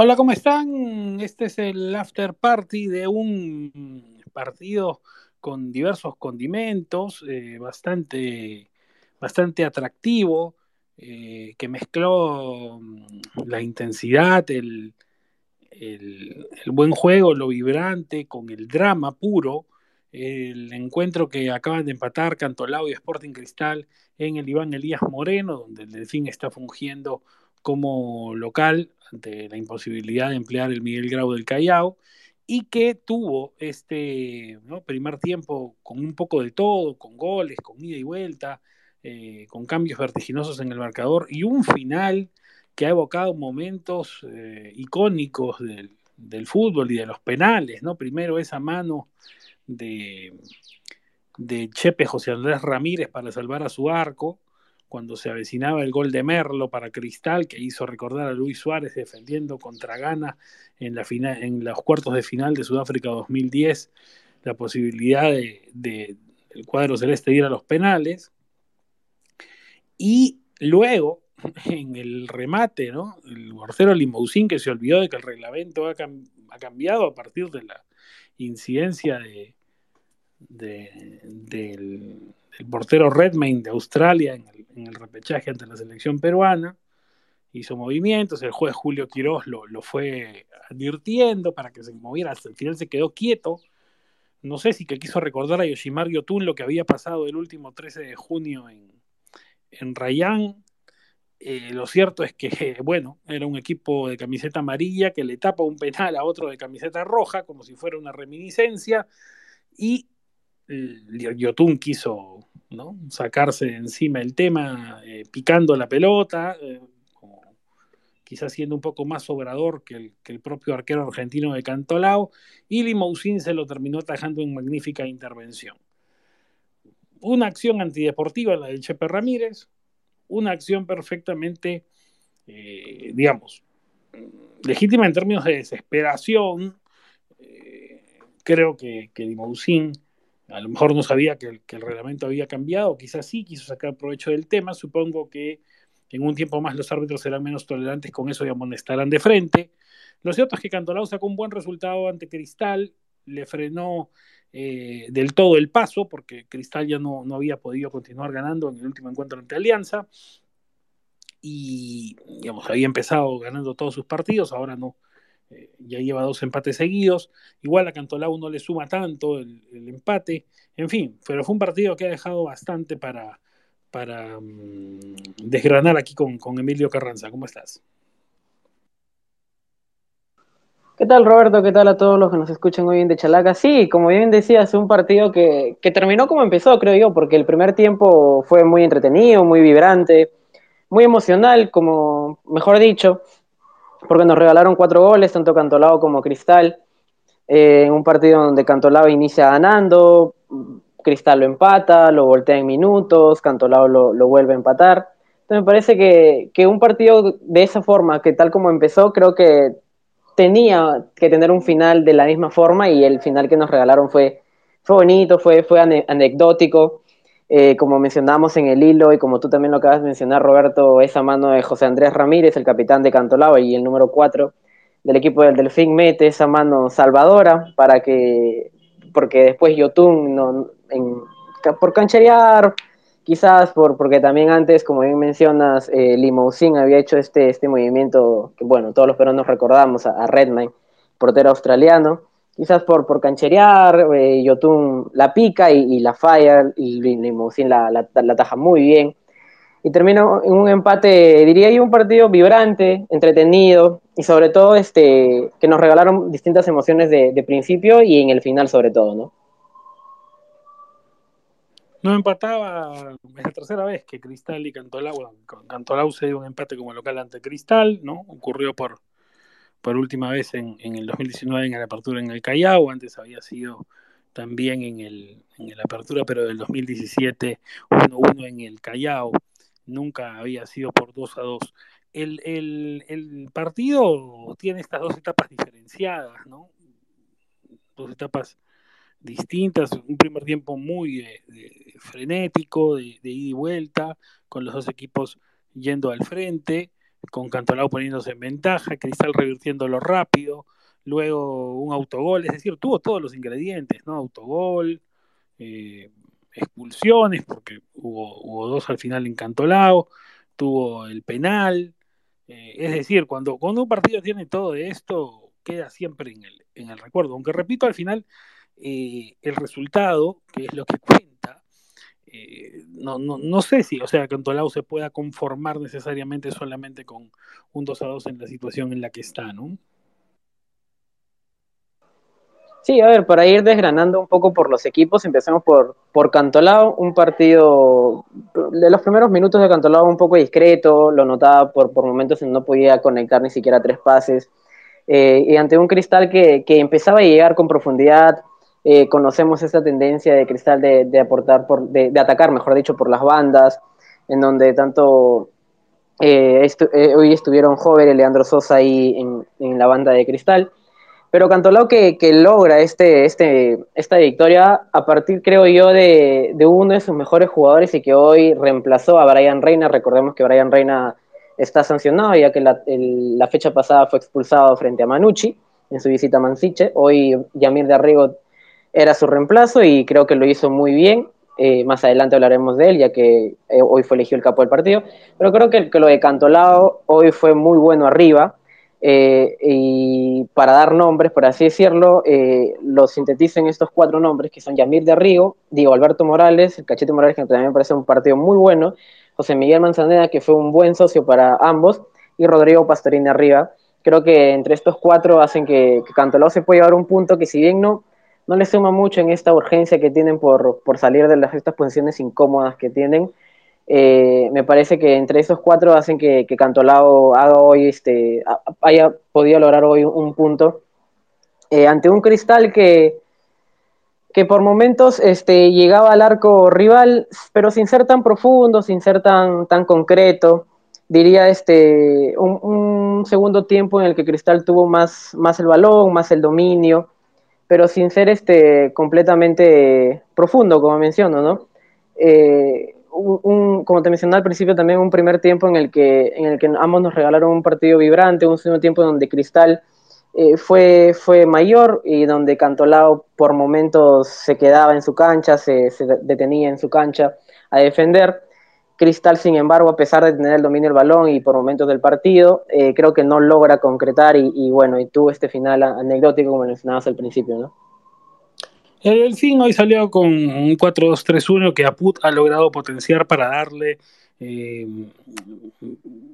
Hola, ¿cómo están? Este es el after party de un partido con diversos condimentos, eh, bastante, bastante atractivo, eh, que mezcló mm, la intensidad, el, el, el, buen juego, lo vibrante, con el drama puro. El encuentro que acaban de empatar Cantolao y Sporting Cristal en el Iván Elías Moreno, donde el Delfín está fungiendo como local ante la imposibilidad de emplear el Miguel Grau del Callao y que tuvo este primer tiempo con un poco de todo, con goles, con ida y vuelta, eh, con cambios vertiginosos en el marcador y un final que ha evocado momentos eh, icónicos del, fútbol y de los penales, ¿no? Primero esa mano de Chepe José Andrés Ramírez para salvar a su arco, cuando se avecinaba el gol de Merlo para Cristal, que hizo recordar a Luis Suárez defendiendo contra Ghana en, la los cuartos de final de Sudáfrica 2010, la posibilidad de, de el cuadro celeste ir a los penales. Y luego, en el remate, ¿no? El portero Limousin que se olvidó de que el reglamento ha, cam ha cambiado a partir de la incidencia de, de, del, del, portero Redmayne de Australia en el, repechaje ante la selección peruana. Hizo movimientos, el juez Julio Quiroz lo, lo, fue advirtiendo para que se moviera, hasta el final se quedó quieto. No sé si que quiso recordar a Yoshimar Yotun lo que había pasado el último 13 de junio en, en Rayán. Eh, lo cierto es que, bueno, era un equipo de camiseta amarilla que le tapa un penal a otro de camiseta roja, como si fuera una reminiscencia, y Yotun quiso ¿no? sacarse de encima el tema eh, picando la pelota, eh, quizás siendo un poco más sobrador que el, propio arquero argentino de Cantolao, y Limousin se lo terminó atajando en magnífica intervención. Una acción antideportiva, la de Chepe Ramírez, una acción perfectamente, eh, digamos, legítima en términos de desesperación. creo que, que Limousin a lo mejor no sabía que el, reglamento había cambiado, quizás sí quiso sacar provecho del tema, supongo que en un tiempo más los árbitros serán menos tolerantes con eso y amonestarán de frente. Lo cierto es que Cantolao sacó un buen resultado ante Cristal, le frenó eh, del todo el paso, porque Cristal ya no, no, había podido continuar ganando en el último encuentro ante Alianza, y digamos, había empezado ganando todos sus partidos, ahora no, ya lleva dos empates seguidos. Igual a Cantolao no le suma tanto el, empate. En fin, pero fue un partido que ha dejado bastante para, para um, desgranar aquí con, con, Emilio Carranza. ¿Cómo estás? ¿Qué tal, Roberto? ¿Qué tal a todos los que nos escuchan hoy en De Chalaca? Sí, como bien decías, un partido que, que terminó como empezó, creo yo, porque el primer tiempo fue muy entretenido, muy vibrante, muy emocional, como mejor dicho porque nos regalaron cuatro goles, tanto Cantolao como Cristal, eh, en un partido donde Cantolao inicia ganando, Cristal lo empata, lo voltea en minutos, Cantolao lo, lo vuelve a empatar. Entonces me parece que, que, un partido de esa forma, que tal como empezó, creo que tenía que tener un final de la misma forma y el final que nos regalaron fue, fue bonito, fue, fue anecdótico. Eh, como mencionamos en el hilo y como tú también lo acabas de mencionar, Roberto, esa mano de José Andrés Ramírez, el capitán de Cantolao y el número 4 del equipo del Delfín, mete esa mano salvadora para que, porque después Yotun, no, en, por cancherear, quizás por, porque también antes, como bien mencionas, eh, Limousin había hecho este, este movimiento que, bueno, todos los peruanos recordamos a, a portero australiano quizás por, por cancherear, eh, Yotun la pica y, la falla, y Limousin la, la, la taja muy bien. Y termina en un empate, diría yo, un partido vibrante, entretenido y sobre todo este, que nos regalaron distintas emociones de, principio y en el final sobre todo, ¿no? No empataba, es la tercera vez que Cristal y Cantolao, bueno, se dio un empate como local ante Cristal, ¿no? Ocurrió por, por última vez en, en, el 2019 en la apertura en el Callao, antes había sido también en el, en el apertura, pero del 2017 1-1 en el Callao, nunca había sido por 2 a 2. El, el, el, partido tiene estas dos etapas diferenciadas, ¿no? Dos etapas distintas, un primer tiempo muy de, frenético, de ida y vuelta, con los dos equipos yendo al frente, con Cantolao poniéndose en ventaja, Cristal revirtiéndolo rápido, luego un autogol, es decir, tuvo todos los ingredientes, ¿no? Autogol, eh, expulsiones, porque hubo, dos al final en Cantolao, tuvo el penal, eh, es decir, cuando, cuando un partido tiene todo esto, queda siempre en el, en el recuerdo, aunque repito, al final eh, el resultado, que es lo que cuenta, eh, no, no, no, sé si, o sea, Cantolao se pueda conformar necesariamente solamente con un 2 a 2 en la situación en la que está, ¿no? Sí, a ver, para ir desgranando un poco por los equipos, empecemos por, por Cantolao, un partido de los primeros minutos de Cantolao un poco discreto, lo notaba por, por momentos en no podía conectar ni siquiera tres pases, eh, y ante un Cristal que, que, empezaba a llegar con profundidad, eh, conocemos esta tendencia de Cristal de, de aportar, por, de, atacar, mejor dicho, por las bandas, en donde tanto eh, eh, hoy estuvieron Jover y Leandro Sosa ahí en, en, la banda de Cristal. Pero Cantolao que, que logra este, este, esta victoria a partir, creo yo, de, de, uno de sus mejores jugadores y que hoy reemplazó a Brian Reina. Recordemos que Brian Reina está sancionado ya que la, el, la fecha pasada fue expulsado frente a Manucci en su visita a Mansiche. Hoy Yamir de Arrigo era su reemplazo y creo que lo hizo muy bien. Eh, más adelante hablaremos de él, ya que eh, hoy fue elegido el capo del partido. Pero creo que, que lo de Cantolao hoy fue muy bueno arriba. Eh, y para dar nombres, por así decirlo, lo sinteticen estos cuatro nombres, que son Yamir de Rigo, Diego Alberto Morales, el Cachete Morales, que también me parece un partido muy bueno, José Miguel Manzaneda, que fue un buen socio para ambos, y Rodrigo Pastorín arriba. Creo que entre estos cuatro hacen que, que Cantolao se pueda llevar un punto que si bien no, no le suma mucho en esta urgencia que tienen por, por salir de las, estas posiciones incómodas que tienen, eh, me parece que entre esos cuatro hacen que, que Cantolao hoy, este, haya podido lograr hoy un punto eh, ante un cristal que, que por momentos este, llegaba al arco rival, pero sin ser tan profundo, sin ser tan, tan concreto. Diría este, un, un segundo tiempo en el que Cristal tuvo más, más el balón, más el dominio, pero sin ser este, completamente profundo, como menciono, ¿no? Eh, un, como te mencioné al principio, también un primer tiempo en el, que, en el que ambos nos regalaron un partido vibrante, un segundo tiempo donde Cristal eh, fue, fue mayor y donde Cantolao por momentos se quedaba en su cancha, se detenía en su cancha a defender. Cristal, sin embargo, a pesar de tener el dominio del balón y por momentos del partido, eh, creo que no logra concretar y, bueno, y tuvo este final anecdótico como mencionabas al principio, ¿no? El Delfín hoy salió con un 4-2-3-1 que Aput ha logrado potenciar para darle eh,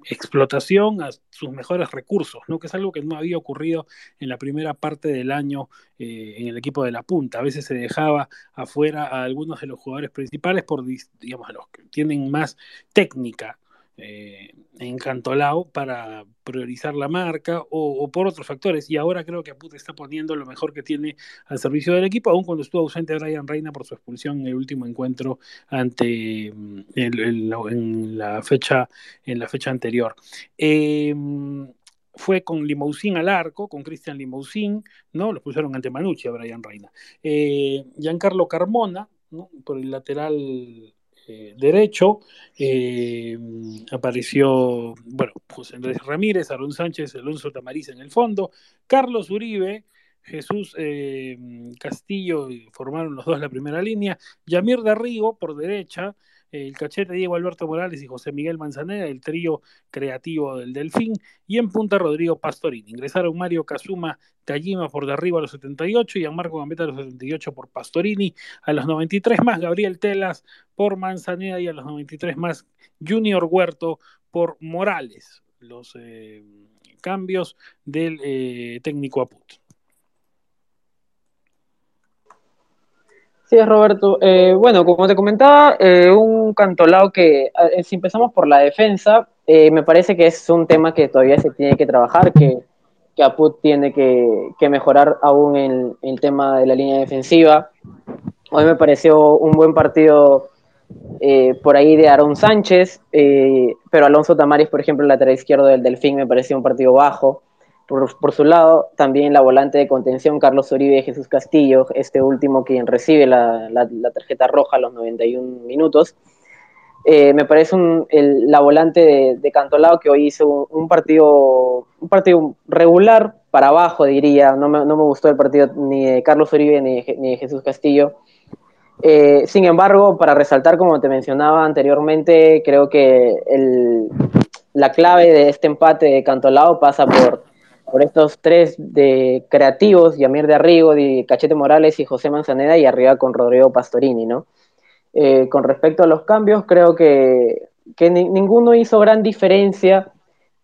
explotación a sus mejores recursos, ¿no? que es algo que no había ocurrido en la primera parte del año eh, en el equipo de la punta. A veces se dejaba afuera a algunos de los jugadores principales por, digamos, los que tienen más técnica eh, encantolado para priorizar la marca o, por otros factores. Y ahora creo que Aput está poniendo lo mejor que tiene al servicio del equipo, aun cuando estuvo ausente Brian Reina por su expulsión en el último encuentro ante el, en la fecha en la fecha anterior. Eh, fue con Limousin al arco, con Cristian Limousin, ¿no? Lo pusieron ante Manucci a Brian Reina. Eh, Giancarlo Carmona. Por el lateral eh, derecho. Eh, apareció, bueno, José Andrés Ramírez, Aaron Sánchez, Alonso Tamariz en el fondo, Carlos Uribe, Jesús eh, Castillo, formaron los dos la primera línea, Yamir Darrigo por derecha, el cachete Diego Alberto Morales y José Miguel Manzanera, el trío creativo del Delfín, y en punta Rodrigo Pastorini. Ingresaron Mario Kazuma Tajima por derribo a los 78 y a Marco Gambetta a los 78 por Pastorini, a los 93 más Gabriel Telas por Manzanera y a los 93 más Junior Huerto por Morales. Los eh, cambios del eh, técnico Aput. Sí, Roberto. Eh, bueno, como te comentaba, eh, un cantolao que, eh, si empezamos por la defensa, me parece que es un tema que todavía se tiene que trabajar, que, que tiene que, mejorar aún en, el tema de la línea defensiva. Hoy me pareció un buen partido por ahí de Aaron Sánchez, pero Alonso Tamaris, por ejemplo, el lateral izquierdo del Delfín, me pareció un partido bajo. Por, su lado, también la volante de contención, Carlos Uribe y Jesús Castillo, este último quien recibe la, la, tarjeta roja a los 91 minutos. Eh, me parece un, la volante de, Cantolao que hoy hizo un, partido, un partido regular para abajo, diría. No me, no me gustó el partido ni de Carlos Uribe ni, de Jesús Castillo. Eh, sin embargo, para resaltar, como te mencionaba anteriormente, creo que la clave de este empate de Cantolao pasa por, por estos tres de creativos, Yamir de Arrigo, de Cachete Morales y José Manzaneda, y arriba con Rodrigo Pastorini, ¿no? Eh, con respecto a los cambios, creo que, que ni, ninguno hizo gran diferencia.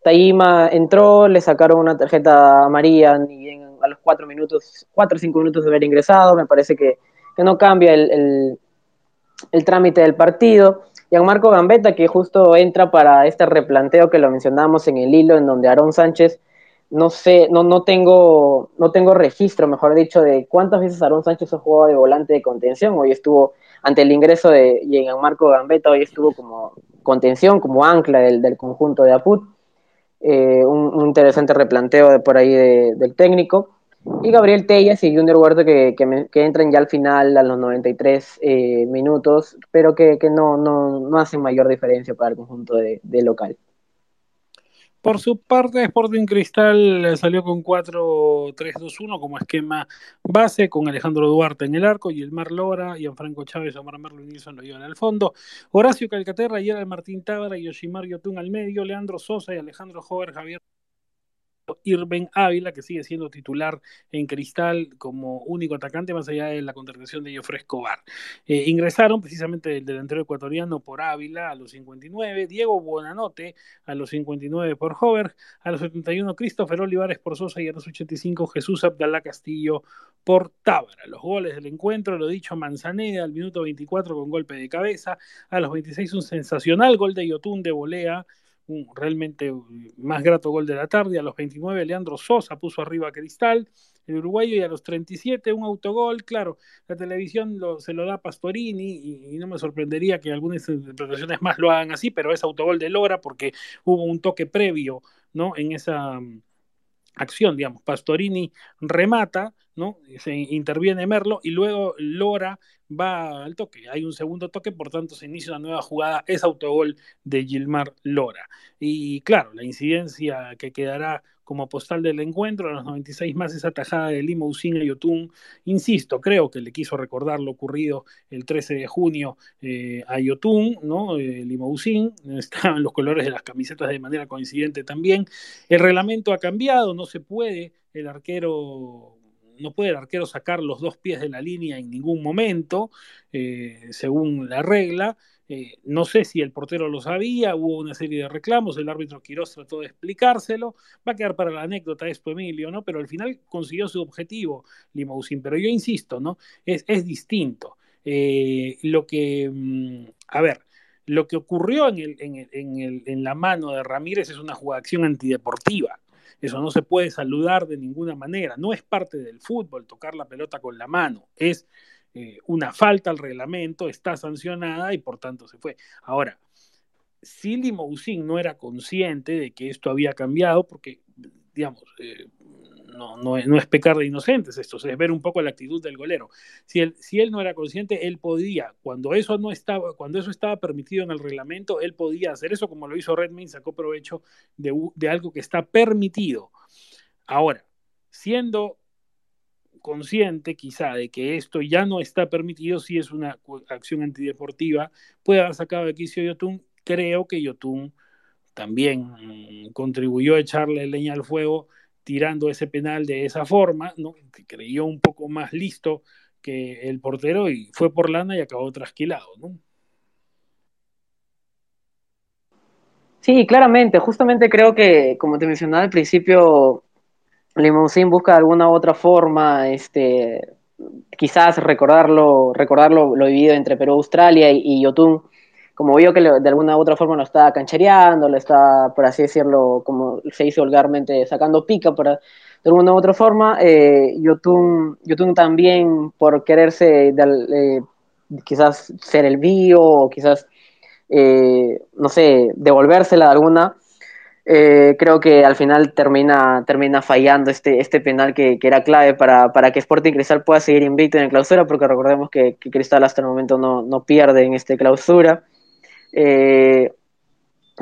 Taima entró, le sacaron una tarjeta amarilla y en, a los cuatro minutos, cuatro o cinco minutos de haber ingresado, me parece que, que no cambia el, el, trámite del partido. Marco Gambetta, que justo entra para este replanteo que lo mencionamos en el hilo, en donde Aarón Sánchez, no sé, no, no, tengo, no tengo registro, mejor dicho, de cuántas veces Aarón Sánchez ha jugado de volante de contención. Hoy estuvo ante el ingreso de Marco Gambetta, hoy estuvo como contención, como ancla del, del conjunto de Aput. Eh, un, interesante replanteo de por ahí de, del técnico. Y Gabriel Tellas y Junior Huerto que, que, entran ya al final a los 93 eh, minutos, pero que, que no, no, no, hacen mayor diferencia para el conjunto de local. Por su parte, Sporting Cristal salió con 4-3-2-1 como esquema base, con Alejandro Duarte en el arco, y el Mar Lora, Franco Chávez, Omar Merlo y Nilsson lo llevan al fondo. Horacio Calcaterra, Gerald Martín Tábara y Yoshimar Yotun al medio, Leandro Sosa y Alejandro Jover, Javier Irben Ávila, que sigue siendo titular en Cristal como único atacante, más allá de la contratación de Jofre Escobar. Eh, ingresaron precisamente el delantero ecuatoriano por Ávila a los 59, Diego Buonanote a los 59 por Hover, a los 71 Christopher Olivares por Sosa y a los 85 Jesús Abdalá Castillo por Tábara. Los goles del encuentro, lo dicho, Manzaneda al minuto 24 con golpe de cabeza, a los 26 un sensacional gol de Yotun de volea un realmente más grato gol de la tarde. A los 29, Leandro Sosa puso arriba Cristal, el uruguayo, y a los 37, un autogol. Claro, la televisión se lo da a Pastorini y, y, no me sorprendería que algunas interpretaciones más lo hagan así, pero es autogol de Lora porque hubo un toque previo ¿no? en esa acción, digamos. Pastorini remata, ¿no? Se interviene Merlo y luego Lora va al toque. Hay un segundo toque, por tanto se inicia una nueva jugada, es autogol de Gilmar Lora. Y claro, la incidencia que quedará como postal del encuentro, a los 96 más esa tajada de Limousin a Yotun. Insisto, creo que le quiso recordar lo ocurrido el 13 de junio eh, a Yotun, ¿no? Eh, Limousin, estaban los colores de las camisetas de manera coincidente también. El reglamento ha cambiado, no se puede el arquero no puede el arquero sacar los dos pies de la línea en ningún momento, eh, según la regla. Eh, no sé si el portero lo sabía, hubo una serie de reclamos, el árbitro Quirós trató de explicárselo, va a quedar para la anécdota esto, Emilio, ¿no? Pero al final consiguió su objetivo, Limousin. Pero yo insisto, ¿no? Es, es distinto. Eh, lo que, mm, a ver, lo que ocurrió en, el, en, el, en, el, en, la mano de Ramírez es una jugación antideportiva. Eso no se puede saludar de ninguna manera. No es parte del fútbol tocar la pelota con la mano. Es eh, una falta al reglamento, está sancionada y por tanto se fue. Ahora, si Limousin no era consciente de que esto había cambiado, porque, digamos, eh, no, no, es pecar de inocentes esto, es ver un poco la actitud del golero. Si él, si él no era consciente, él podía, cuando eso no estaba, cuando eso estaba permitido en el reglamento, él podía hacer eso como lo hizo Redmayne, sacó provecho de algo que está permitido. Ahora, siendo consciente quizá de que esto ya no está permitido, si es una acción antideportiva, puede haber sacado de quicio Yotun. Creo que Yotun también mm, contribuyó a echarle leña al fuego tirando ese penal de esa forma, ¿no? creyó un poco más listo que el portero y fue por lana y acabó trasquilado. ¿no? Sí, claramente, justamente creo que, como te mencionaba al principio, Limousin busca alguna u otra forma, este, quizás recordarlo, recordarlo lo vivido entre Perú, Australia y, y Yotun, como vio que de alguna u otra forma lo está canchereando, lo está, por así decirlo, como se dice vulgarmente, sacando pica, por, de alguna u otra forma, eh, Yotun, también por quererse eh, quizás ser el bio, o quizás, eh, no sé, devolvérsela de alguna, eh, creo que al final termina, termina fallando este, este penal que, que era clave para, para, que Sporting Cristal pueda seguir invicto en el clausura, porque recordemos que, que Cristal hasta el momento no, no pierde en este clausura. Eh,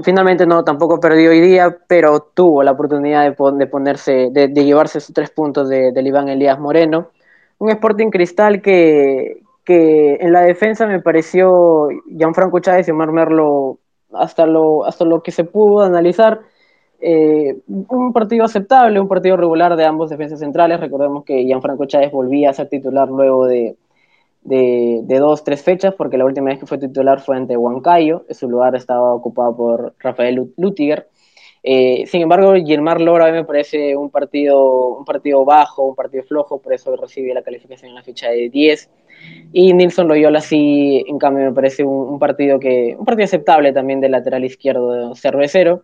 finalmente no, tampoco perdió hoy día, pero tuvo la oportunidad de, ponerse, de, llevarse sus tres puntos de, del Iván Elías Moreno. Un Sporting Cristal que, que en la defensa me pareció Gianfranco Chávez y Omar Merlo hasta lo, hasta lo que se pudo analizar. Eh, un partido aceptable, un partido regular de ambos defensas centrales. Recordemos que Gianfranco Chávez volvía a ser titular luego de, de, de, dos, tres fechas, porque la última vez que fue titular fue ante Huancayo, su lugar estaba ocupado por Rafael Lutiger. Eh, sin embargo, Gilmar Lora a mí me parece un partido, un partido bajo, un partido flojo, por eso recibe la calificación en la ficha de 10. Y Nilson Loyola sí, en cambio, me parece un, partido que un partido aceptable también del lateral izquierdo cervecero.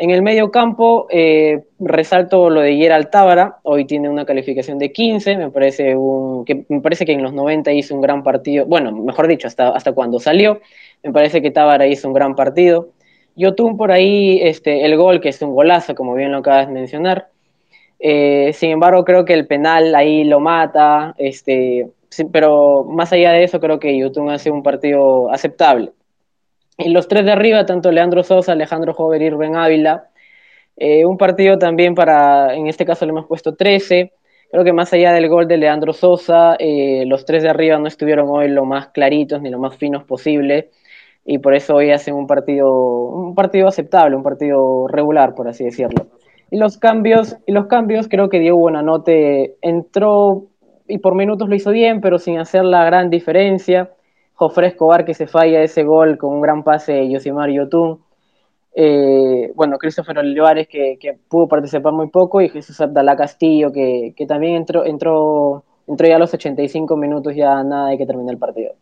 En el medio campo, eh, resalto lo de Gerald Tábara, hoy tiene una calificación de 15, me parece, un, que, parece que en los 90 hizo un gran partido, bueno, mejor dicho, hasta, hasta cuando salió, me parece que Tábara hizo un gran partido. Yotun por ahí, este, el gol, que es un golazo, como bien lo acabas de mencionar. Eh, sin embargo, creo que el penal ahí lo mata, este, pero más allá de eso, creo que Yotun hace un partido aceptable. Y los tres de arriba, tanto Leandro Sosa, Alejandro Jover y Rubén Ávila. Eh, un partido también para, en este caso le hemos puesto 13. Creo que más allá del gol de Leandro Sosa, eh, los tres de arriba no estuvieron hoy lo más claritos ni lo más finos posible. Y por eso hoy hacen un partido, un partido aceptable, un partido regular, por así decirlo. Y los cambios, y los cambios creo que Diego Buenanote entró y por minutos lo hizo bien, pero sin hacer la gran diferencia. Jofre Escobar que se falla ese gol con un gran pase de Yosimar Yotun. Eh, bueno, Christopher Olivares que, pudo participar muy poco y Jesús Abdalá Castillo que, también entró, entró, entró ya a los 85 minutos, ya nada hay que terminar el partido.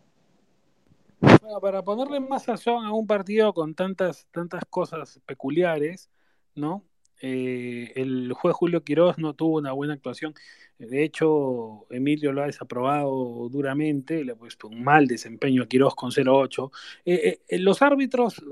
Bueno, para ponerle más sazón a un partido con tantas, tantas cosas peculiares, ¿no? Eh, el juez Julio Quiroz no tuvo una buena actuación. De hecho, Emilio lo ha desaprobado duramente, le ha puesto un mal desempeño a Quiroz con 0-8. Eh, eh, los árbitros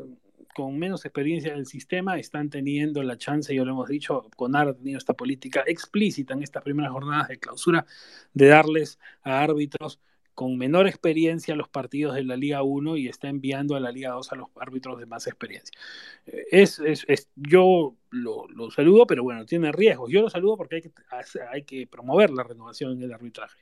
con menos experiencia en el sistema están teniendo la chance, ya lo hemos dicho, CONAR ha tenido esta política explícita en estas primeras jornadas de clausura de darles a árbitros con menor experiencia los partidos de la Liga 1 y está enviando a la Liga 2 a los árbitros de más experiencia. Es, es, es yo lo, lo, saludo, pero bueno, tiene riesgos. Yo lo saludo porque hay que, hay que promover la renovación en el arbitraje.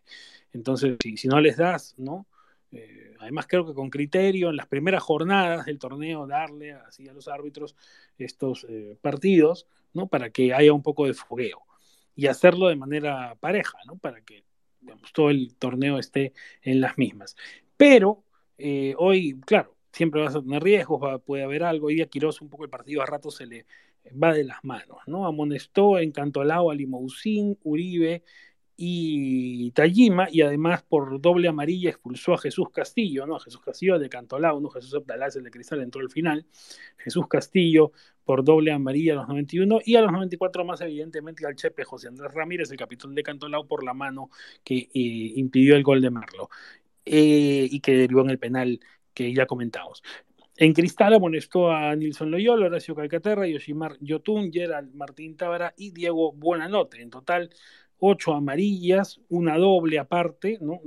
Entonces, si, si no les das, ¿no? Eh, además, creo que con criterio, en las primeras jornadas del torneo, darle así a los árbitros estos eh, partidos, ¿no? Para que haya un poco de fogueo y hacerlo de manera pareja, ¿no? Para que todo el torneo esté en las mismas. Pero eh, hoy, claro, siempre vas a tener riesgos, puede haber algo. Hoy a Quiroz un poco el partido a rato se le va de las manos, ¿no? Amonestó, encantolado a Limousin, Uribe y Tajima, y además por doble amarilla expulsó a Jesús Castillo, ¿no? Jesús Castillo de Cantolao, ¿no? Jesús Abdalá, el de Cristal, entró al final. Jesús Castillo por doble amarilla a los 91 y a los 94 más evidentemente al Chepe José Andrés Ramírez, el capitán de Cantolao, por la mano que eh, impidió el gol de Marlo eh, y que derivó en el penal que ya comentamos. En Cristal amonestó a Nilson Loyola, Horacio Calcaterra, Yoshimar Yotun, Gerald Martín Tábara y Diego Buenanote. En total, ocho amarillas, una doble aparte, ¿no?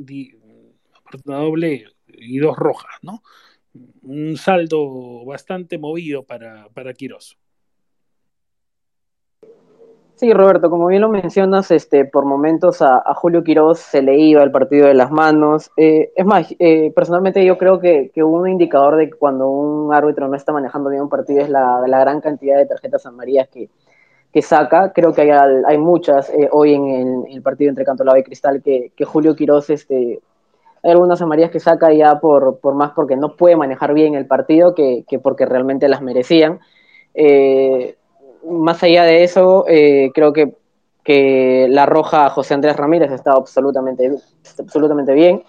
Una doble y dos rojas, ¿no? Un saldo bastante movido para, para Quirós. Sí, Roberto, como bien lo mencionas, este, por momentos a, Julio Quiroz se le iba el partido de las manos. Eh, es más, eh, personalmente yo creo que, que, un indicador de cuando un árbitro no está manejando bien un partido es la, la gran cantidad de tarjetas amarillas que, que saca. Creo que hay, hay muchas eh, hoy en el, partido entre Cantolao y Cristal que, que Julio Quiroz, este, hay algunas amarillas que saca ya por, por más porque no puede manejar bien el partido que, que porque realmente las merecían. Eh, más allá de eso, eh, creo que, que, la roja José Andrés Ramírez está absolutamente, absolutamente bien,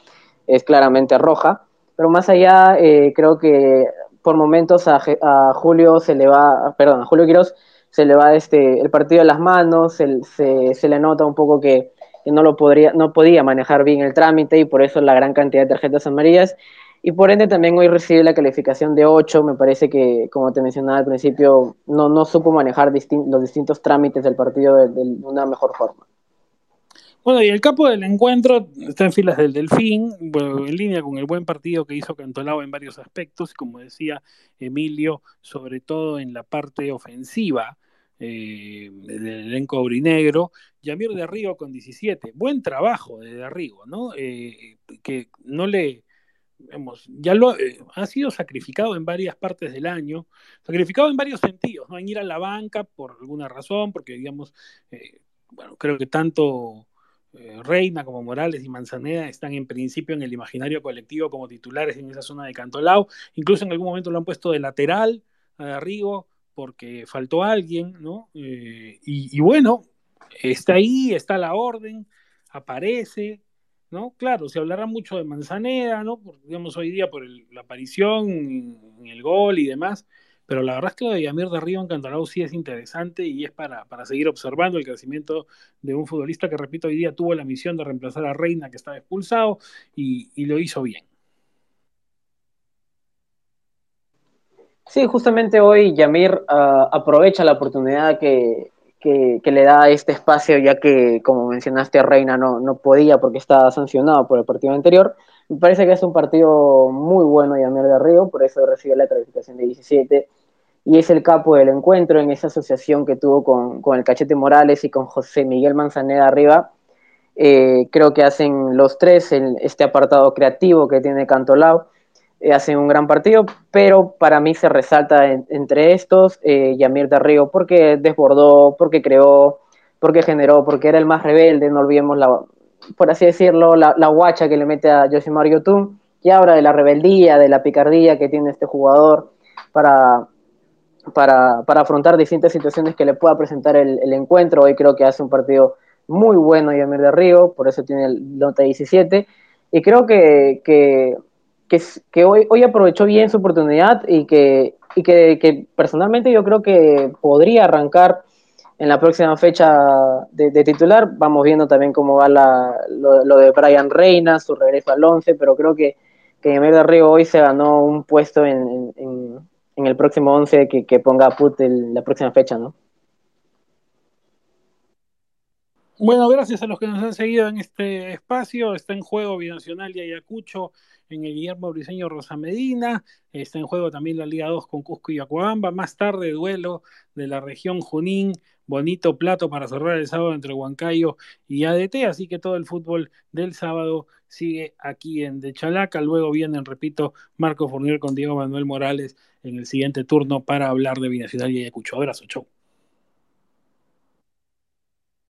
es claramente roja, pero más allá, eh, creo que por momentos a, a, Julio se le va, perdón, a Julio Quiroz se le va este, el partido de las manos, se, se le nota un poco que, no, lo podría, no podía manejar bien el trámite y por eso la gran cantidad de tarjetas amarillas. Y por ende también hoy recibe la calificación de 8, me parece que, como te mencionaba al principio, no, no supo manejar los distintos trámites del partido de, una mejor forma. Bueno, y el capo del encuentro está en filas del Delfín, en línea con el buen partido que hizo Cantolao en varios aspectos, como decía Emilio, sobre todo en la parte ofensiva eh, del elenco aurinegro. Yamir de Arrigo con 17. Buen trabajo de Arrigo, ¿no? Eh, que no le. ya lo eh, ha sido sacrificado en varias partes del año, sacrificado en varios sentidos, ¿no? En ir a la banca por alguna razón, porque digamos, bueno, creo que tanto Reina como Morales y Manzaneda están en principio en el imaginario colectivo como titulares en esa zona de Cantolao, incluso en algún momento lo han puesto de lateral a Arrigo, porque faltó alguien, ¿no? Eh, y, bueno, está ahí, está la orden, aparece, ¿no? Claro, se hablará mucho de Manzaneda, ¿no? digamos, hoy día por la aparición en el gol y demás, pero la verdad es que lo de Yamir de Río en sí es interesante y es para, para seguir observando el crecimiento de un futbolista que, repito, hoy día tuvo la misión de reemplazar a Reina, que estaba expulsado, y lo hizo bien. Sí, justamente hoy Yamir ah, aprovecha la oportunidad que, le da este espacio, ya que, como mencionaste, Reina no, no podía porque estaba sancionado por el partido anterior. Me parece que es un partido muy bueno Yamir de Río, por eso recibe la calificación de 17 y es el capo del encuentro en esa asociación que tuvo con, el Cachete Morales y con José Miguel Manzaneda arriba. Eh, creo que hacen los tres en este apartado creativo que tiene Cantolao hacen un gran partido, pero para mí se resalta entre estos eh, Yamir Río porque desbordó, porque creó, porque generó, porque era el más rebelde, no olvidemos la, por así decirlo, la, guacha que le mete a Josimar Yotun, y ahora de la rebeldía, de la picardía que tiene este jugador para, para, para afrontar distintas situaciones que le pueda presentar el, encuentro. Hoy creo que hace un partido muy bueno Yamir de Río, por eso tiene el nota 17, y creo que, que que, hoy, hoy aprovechó bien su oportunidad y, que, que, personalmente yo creo que podría arrancar en la próxima fecha de, titular. Vamos viendo también cómo va lo, de Brian Reina, su regreso al 11, pero creo que, que en de Río hoy se ganó un puesto en, el próximo 11 que, que ponga Put en la próxima fecha, ¿no? Bueno, gracias a los que nos han seguido en este espacio. Está en juego Binacional y Ayacucho en el Guillermo Briseño Rosa Medina. Está en juego también la Liga 2 con Cusco y Acuabamba. Más tarde, duelo de la región Junín. Bonito plato para cerrar el sábado entre Huancayo y ADT. Así que todo el fútbol del sábado sigue aquí en De Chalaca. Luego vienen, repito, Marco Fournier con Diego Manuel Morales en el siguiente turno para hablar de Binacional y Ayacucho. Abrazo, chau.